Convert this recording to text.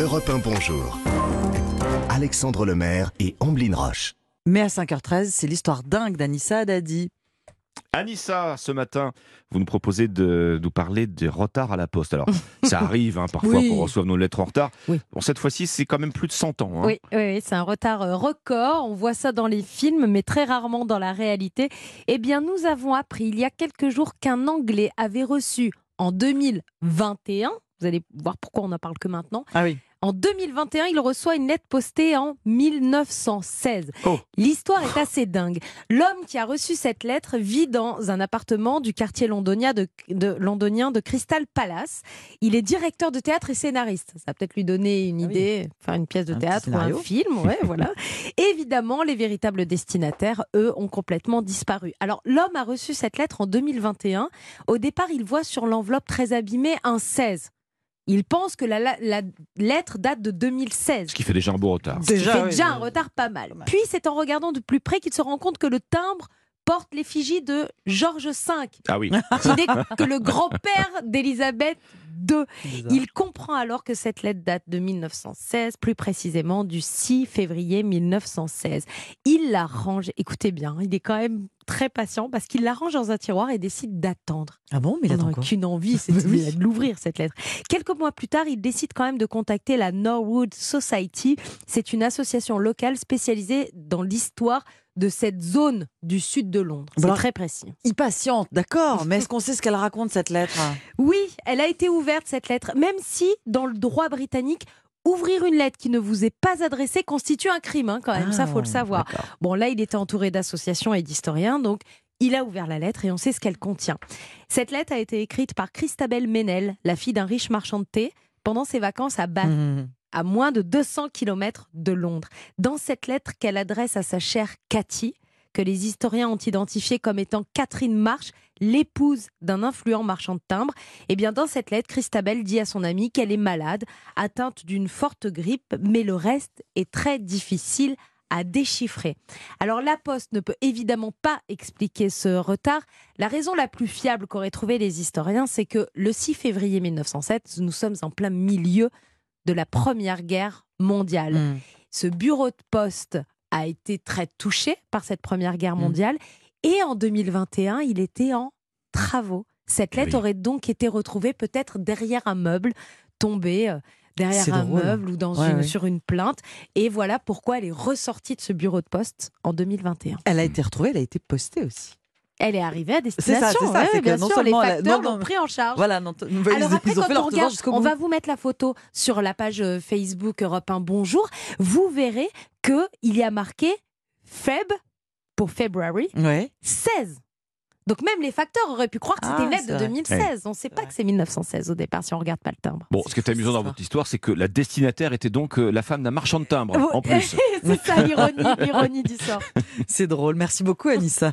Europe 1 Bonjour. Alexandre Lemaire et Amblin Roche. Mais à 5h13, c'est l'histoire dingue d'Anissa Dadi. Anissa, ce matin, vous nous proposez de nous parler des retards à la poste. Alors, ça arrive hein, parfois Oui. qu'on reçoive nos lettres en retard. Oui. Bon, cette fois-ci, c'est quand même plus de 100 ans. hein. Oui, oui, oui, c'est un retard euh, record. On voit ça dans les films, mais très rarement dans la réalité. Eh bien, nous avons appris il y a quelques jours qu'un Anglais avait reçu en 2021, vous allez voir pourquoi on n'en parle que maintenant, Ah oui. En 2021, il reçoit une lettre postée en 1916. Oh. L'histoire est assez dingue. L'homme qui a reçu cette lettre vit dans un appartement du quartier londonien de, de- londonien de Crystal Palace. Il est directeur de théâtre et scénariste. Ça va peut-être lui donner une Ah oui. idée, faire une pièce de Un théâtre ou un film. Ouais, voilà. Évidemment, les véritables destinataires, eux, ont complètement disparu. Alors, l'homme a reçu cette lettre en 2021. Au départ, il voit sur l'enveloppe très abîmée un 16. Il pense que la, la- la lettre date de 2016. Ce qui fait déjà un beau retard. Ce qui fait oui, déjà oui. un retard pas mal. Puis c'est en regardant de plus près qu'il se rend compte que le timbre porte l'effigie de Georges V, Ah oui. qui n'est que le grand-père d'Élisabeth II. Il comprend alors que cette lettre date de 1916, plus précisément du 6 février 1916. Il la range, écoutez bien, il est quand même très patient parce qu'il la range dans un tiroir et décide d'attendre. Ah bon, mais il attend qu'une envie, c'est Oui. de l'ouvrir cette lettre. Quelques mois plus tard, il décide quand même de contacter la Norwood Society. C'est une association locale spécialisée dans l'histoire de cette zone du sud de Londres. C'est très précis. Il patiente, d'accord. Mais est-ce qu'on sait ce qu'elle raconte, cette lettre? Oui, elle a été ouverte cette lettre, même si dans le droit britannique, ouvrir une lettre qui ne vous est pas adressée constitue un crime, hein, quand même. ça, faut le Ah, savoir. Bon, là, il était entouré d'associations et d'historiens, donc il a ouvert la lettre et on sait ce qu'elle contient. Cette lettre a été écrite par Christabel Menel, la fille d'un riche marchand de thé, pendant ses vacances à Bath, Mmh. à moins de 200 km de Londres. Dans cette lettre qu'elle adresse à sa chère Cathy, que les historiens ont identifiée comme étant Catherine Marsh, l'épouse d'un influent marchand de timbres, eh bien dans cette lettre, Christabel dit à son amie qu'elle est malade, atteinte d'une forte grippe, mais le reste est très difficile à déchiffrer. Alors la Poste ne peut évidemment pas expliquer ce retard. La raison la plus fiable qu'auraient trouvé les historiens, c'est que le 6 février 1907, nous sommes en plein milieu de la Première Guerre mondiale. Mmh. Ce bureau de poste a été très touché par cette Première Guerre Mm. mondiale et en 2021, il était en travaux. Cette lettre Oui. aurait donc été retrouvée peut-être derrière un meuble, tombée euh, derrière un drôle. meuble ou dans Ouais, une, ouais. sur une plainte. Et voilà pourquoi elle est ressortie de ce bureau de poste en 2021. Elle a été retrouvée, elle a été postée aussi. Elle est arrivée à destination. c'est ça, ouais, c'est que bien non sûr, les a- facteurs l'ont pris en charge. Voilà, non, Alors après, ils ont quand fait on regarde, on bout. va vous mettre la photo sur la page euh, Facebook Europe 1 Bonjour. Vous verrez que il y a marqué Feb pour February Ouais. 16. Donc même les facteurs auraient pu croire que c'était Ah, une lettre c'est de vrai. 2016. On ne sait pas vrai. que c'est 1916 au départ si on regarde pas le timbre. Bon, ce qui est amusant dans votre histoire, c'est que la destinataire était donc euh, la femme d'un marchand de timbres, en plus. c'est ça l'ironie, l'ironie du sort. C'est drôle. Merci beaucoup, Anissa.